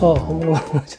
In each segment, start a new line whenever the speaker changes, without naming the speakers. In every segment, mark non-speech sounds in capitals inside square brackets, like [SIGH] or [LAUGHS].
ああ本物がち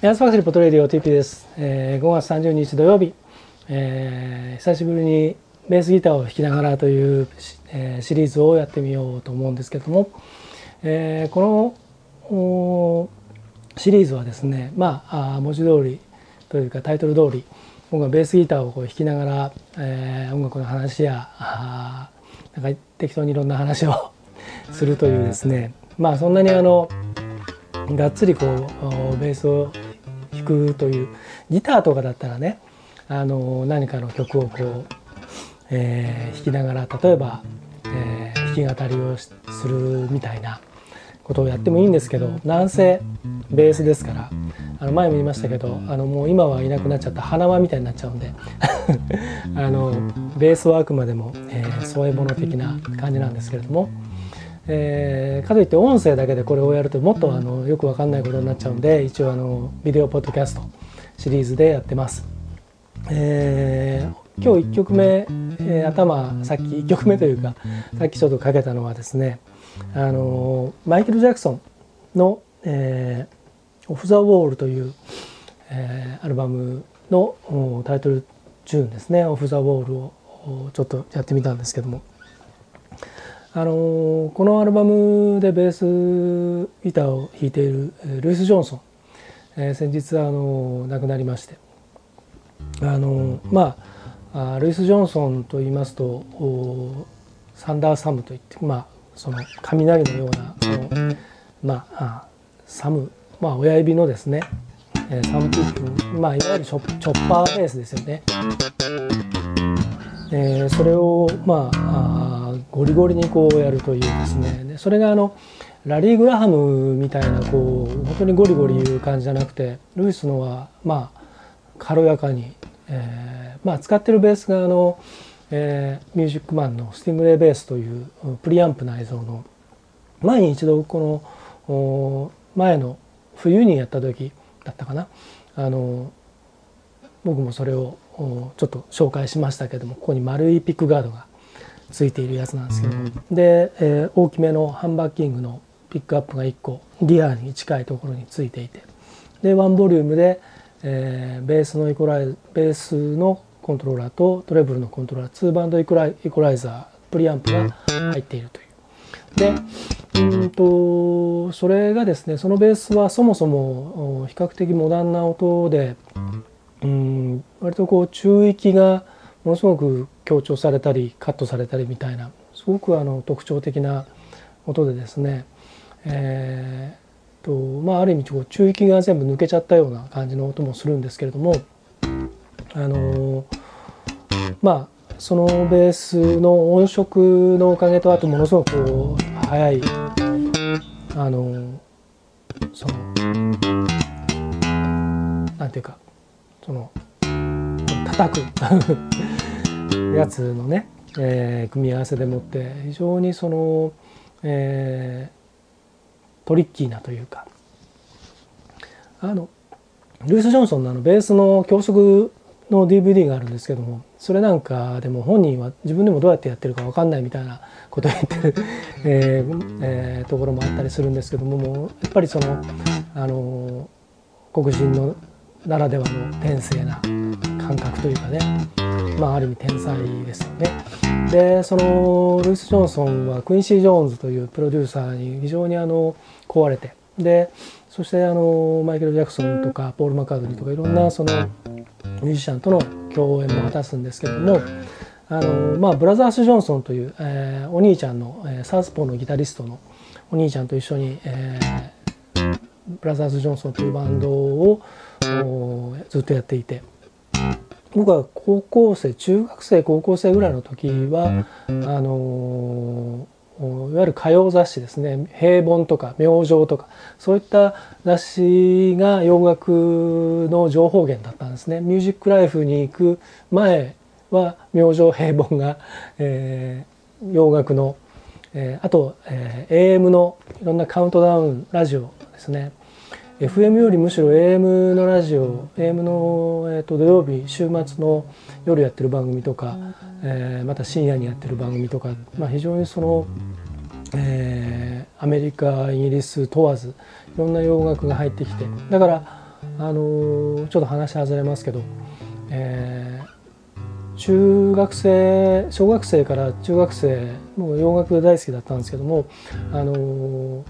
ヤンスファクトリーポトレーディオ TP です、えー、5月30日土曜日、えー、久しぶりにベースギターを弾きながらという、えー、シリーズをやってみようと思うんですけども、えー、このシリーズはですねまああ文字通りというかタイトル通り僕がベースギターをこう弾きながら、えー、音楽の話やあなんか適当にいろんな話を [LAUGHS] するというですね。まあそんなにあのがっつりこうベースを弾くというギターとかだったらねあの何かの曲をこう、えー、弾きながら例えば、えー、弾き語りをするみたいなことをやってもいいんですけどなんせベースですからあの前も言いましたけどあのもう今はいなくなっちゃった花輪みたいになっちゃうんで [LAUGHS] あのベースはあくまでも、えー、添え物的な感じなんですけれども。えー、かといって音声だけでこれをやるともっとあのよくわかんないことになっちゃうんで一応あのビデオポッドキャストシリーズでやってます。えー、今日1曲目、えー、頭さっき1曲目というかさっきちょっとかけたのはですねあのマイケル・ジャクソンの「えー、オフ・ザ・ウォール」という、えー、アルバムのタイトルチューンですね「オフ・ザ・ウォール」をちょっとやってみたんですけどもあのこのアルバムでベースギターを弾いているルイス・ジョンソン、えー、先日あの亡くなりましてあのまあルイス・ジョンソンと言いますとサンダーサムといってまあその雷のようなそのまあサムまあ親指のですねサムピックまあいわゆるチョッパーベースですよね。えー、それをまあゴリゴリにこうやるというですね。でそれがあのラリー・グラハムみたいなこう本当にゴリゴリいう感じじゃなくてルイスのはまあ軽やかに、えー、まあ使ってるベースがあの、えー、ミュージックマンのスティングレイベースというプリアンプ内蔵の前に一度この前の冬にやった時だったかな。あの僕もそれをちょっと紹介しましたけどもここに丸いピックガードがついているやつなんですけども。で、えー、大きめのハンバッキングのピックアップが1個リアに近いところについていて。でワンボリュームで、えー、ベースのイコライベースのコントローラーとトレブルのコントローラー2バンドイコライイコライザープリアンプが入っているという。でうんとそれがですねそのベースはそもそも比較的モダンな音でうん割とこう中域がものすごく強調されたりカットされたりみたいなすごくあの特徴的な音でですね、えーとまあ、ある意味こう中域が全部抜けちゃったような感じの音もするんですけれどもあのまあそのベースの音色のおかげとあとものすごくこう速いあのそのなんていうかその叩く。やつのね、えー、組み合わせでもって非常にその、えー、トリッキーなというかあのルイス・ジョンソンのあのベースの教則の DVD があるんですけどもそれなんかでも本人は自分でもどうやってやってるか分かんないみたいなことを言ってる、[LAUGHS] えーえー、ところもあったりするんですけどももうやっぱりそのあの黒人のならではの天性な感覚というかね。まあある意味天才ですよね。でそのルイス・ジョンソンはクインシー・ジョーンズというプロデューサーに非常にあの壊れて。でそしてあのマイケル・ジャクソンとかポール・マカードニーとかいろんなそのミュージシャンとの共演も果たすんですけれどもあの、まあ、ブラザース・ジョンソンという、えー、お兄ちゃんの、えー、サウスポーのギタリストのお兄ちゃんと一緒に、えー、ブラザース・ジョンソンというバンドをずっとやっていて。僕は高校生中学生高校生ぐらいの時はあのいわゆる歌謡雑誌ですね「平凡」とか「明星」とかそういった雑誌が洋楽の情報源だったんですね。ミュージックライフに行く前は明星平凡が、えー、洋楽の、えー、あと、えー、AM のいろんなカウントダウンラジオですね FM よりむしろ AM のラジオ AM の、えーと、土曜日週末の夜やってる番組とか、えー、また深夜にやってる番組とか、まあ、非常にその、えー、アメリカイギリス問わずいろんな洋楽が入ってきてだからあのー、ちょっと話外れますけど、えー、中学生小学生から中学生もう洋楽大好きだったんですけども、あのー、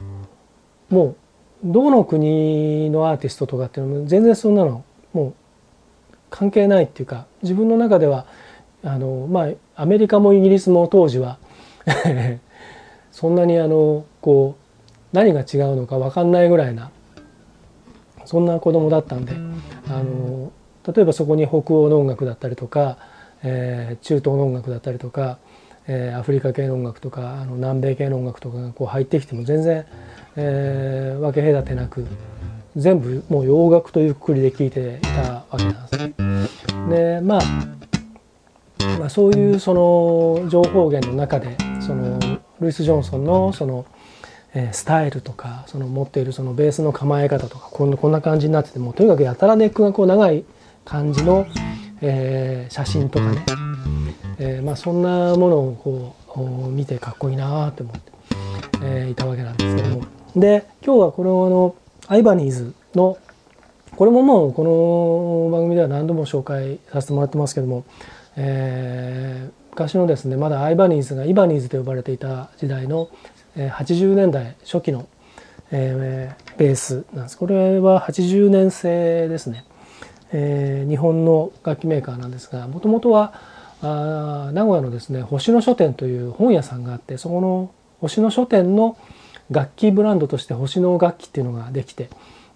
もうどの国のアーティストとかっていうのも全然そんなのもう関係ないっていうか自分の中ではあのまあアメリカもイギリスも当時は [LAUGHS] そんなにあのこう何が違うのか分かんないぐらいなそんな子供だったんであの例えばそこに北欧の音楽だったりとか、えー、中東の音楽だったりとか、えー、アフリカ系の音楽とかあの南米系の音楽とかがこう入ってきても全然えー、分け隔てなく全部もう洋楽というくくりで聴いていたわけなんですね。でまあまあ、そういうその情報源の中でそのルイス・ジョンソンのその、えー、スタイルとかその持っているそのベースの構え方とかこんこんな感じになっててもとにかくやたらネックがこう長い感じの、えー、写真とかね、えー、まあ、そんなものをこう見てかっこいいなって思って、えいたわけなんですけども。で今日はこのあのアイバニーズのこれももうこの番組では何度も紹介させてもらってますけども、えー、昔のですねまだアイバニーズがイバニーズと呼ばれていた時代の80年代初期の、えー、ベースなんです。これは80年製ですね、えー、日本の楽器メーカーなんですがもともとはあ名古屋のですね星野書店という本屋さんがあってそこの星野書店の楽器ブランドとして星の楽器っていうのができて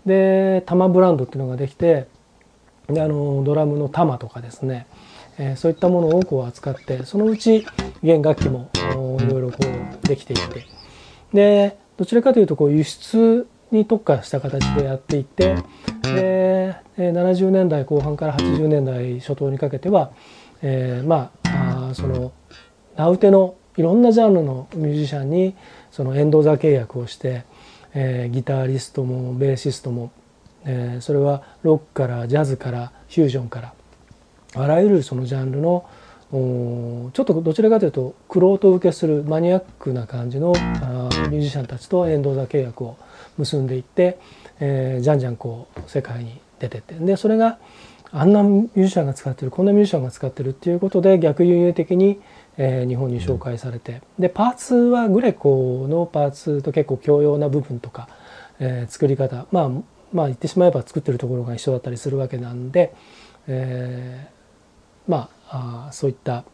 で玉ブランドっていうのができてであのドラムの玉とかですね、えー、そういったものをこう扱ってそのうち弦楽器もいろいろこうできていって。でどちらかというとこう輸出に特化した形でやっていってで70年代後半から80年代初頭にかけては、えー、まあその名うてのいろんなジャンルのミュージシャンにそのエンド座契約をして、えー、ギタリストもベーシストも、えー、それはロックからジャズからフュージョンからあらゆるそのジャンルのちょっとどちらかというと玄人受けするマニアックな感じのあミュージシャンたちとエンド座契約を結んでいって、えー、じゃんじゃんこう世界に出てって。でそれがあんなミュージシャンが使ってるこんなミュージシャンが使ってるっていうことで逆輸入的にえー、日本に紹介されて。でパーツはグレコのパーツと結構共用な部分とか、えー、作り方。まあまあ言ってしまえば作ってるところが一緒だったりするわけなんで、えー、まああそういった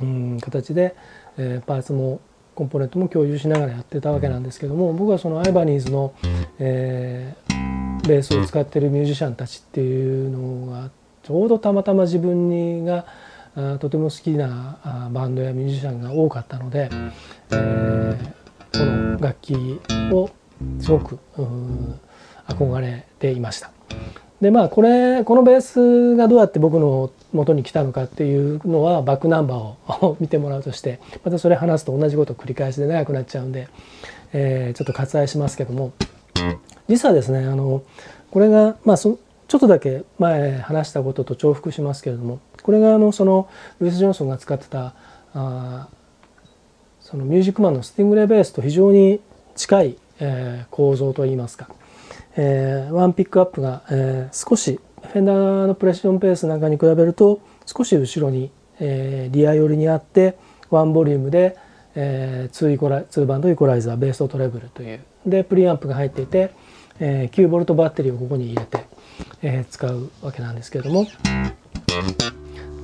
うん形で、えー、パーツもコンポーネントも共有しながらやってたわけなんですけども僕はそのアイバニーズの、えー、ベースを使ってるミュージシャンたちっていうのがちょうどたまたま自分にがとても好きなバンドやミュージシャンが多かったので、えー、この楽器をすごく憧れていました。でまあこれこのベースがどうやって僕の元に来たのかっていうのはバックナンバーを見てもらうとしてまたそれ話すと同じこと繰り返しで長くなっちゃうんで、えー、ちょっと割愛しますけども実はですねあのこれがまあそちょっとだけ前話したことと重複しますけれどもこれがあのそのルイス・ジョンソンが使ってたあそのミュージックマンのスティングレーベースと非常に近い、えー、構造といいますか、えー、ワンピックアップが、えー、少しフェンダーのプレッションペースなんかに比べると少し後ろに、えー、リア寄りにあってワンボリュームで、えー、2, イコラ2バンドイコライザーベースとトレブルというでプリアンプが入っていて、えー、9ボルトバッテリーをここに入れて、えー、使うわけなんですけれども。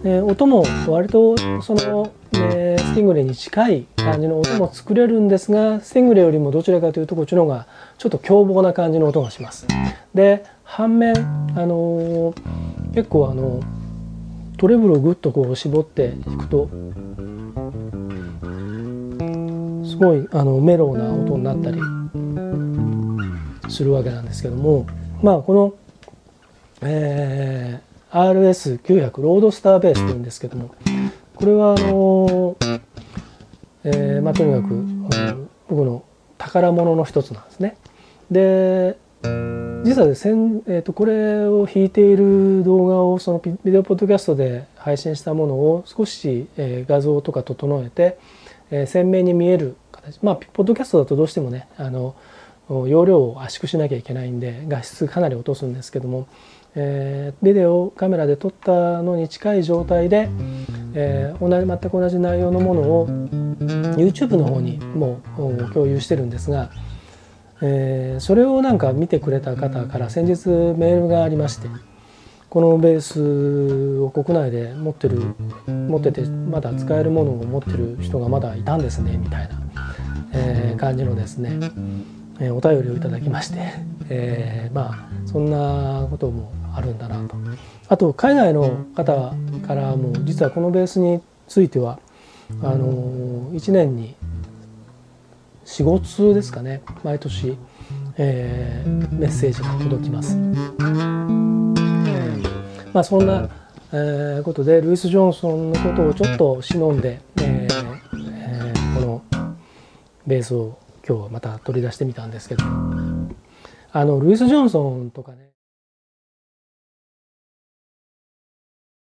え音も割とその、えスティングレに近い感じの音も作れるんですがスティングレよりもどちらかというとこっちの方がちょっと凶暴な感じの音がします。で反面あの結構あのトレブルをぐっとこう絞って弾くとすごいあのメロウな音になったりするわけなんですけどもまあこの、えー、RS900 ロードスターベースというんですけどもこれはあの、えー、まあとにかく僕の宝物の一つなんですね。で実はですね、えー、とこれを弾いている動画をそのビデオポッドキャストで配信したものを少し、えー、画像とか整えて、えー、鮮明に見える形まあポッドキャストだとどうしてもねあの容量を圧縮しなきゃいけないんで画質かなり落とすんですけども、えー、ビデオカメラで撮ったのに近い状態で、えー、同じ全く同じ内容のものを YouTube の方にもう共有してるんですが、えー、それをなんか見てくれた方から先日メールがありましてこのベースを国内で持ってる持っててまだ使えるものを持ってる人がまだいたんですねみたいな、えー、感じのですねえお便りをいただきまして、えー、まあそんなこともあるんだなとあと海外の方からも実はこのベースについてはあの1年に45通ですかね毎年、えー、メッセージが届きます。まあそんな、えー、ことでルイス・ジョンソンのことをちょっと忍んで、えーえー、このベースを今日はまた取り出してみたんですけど。あのルイス・ジョンソンとかね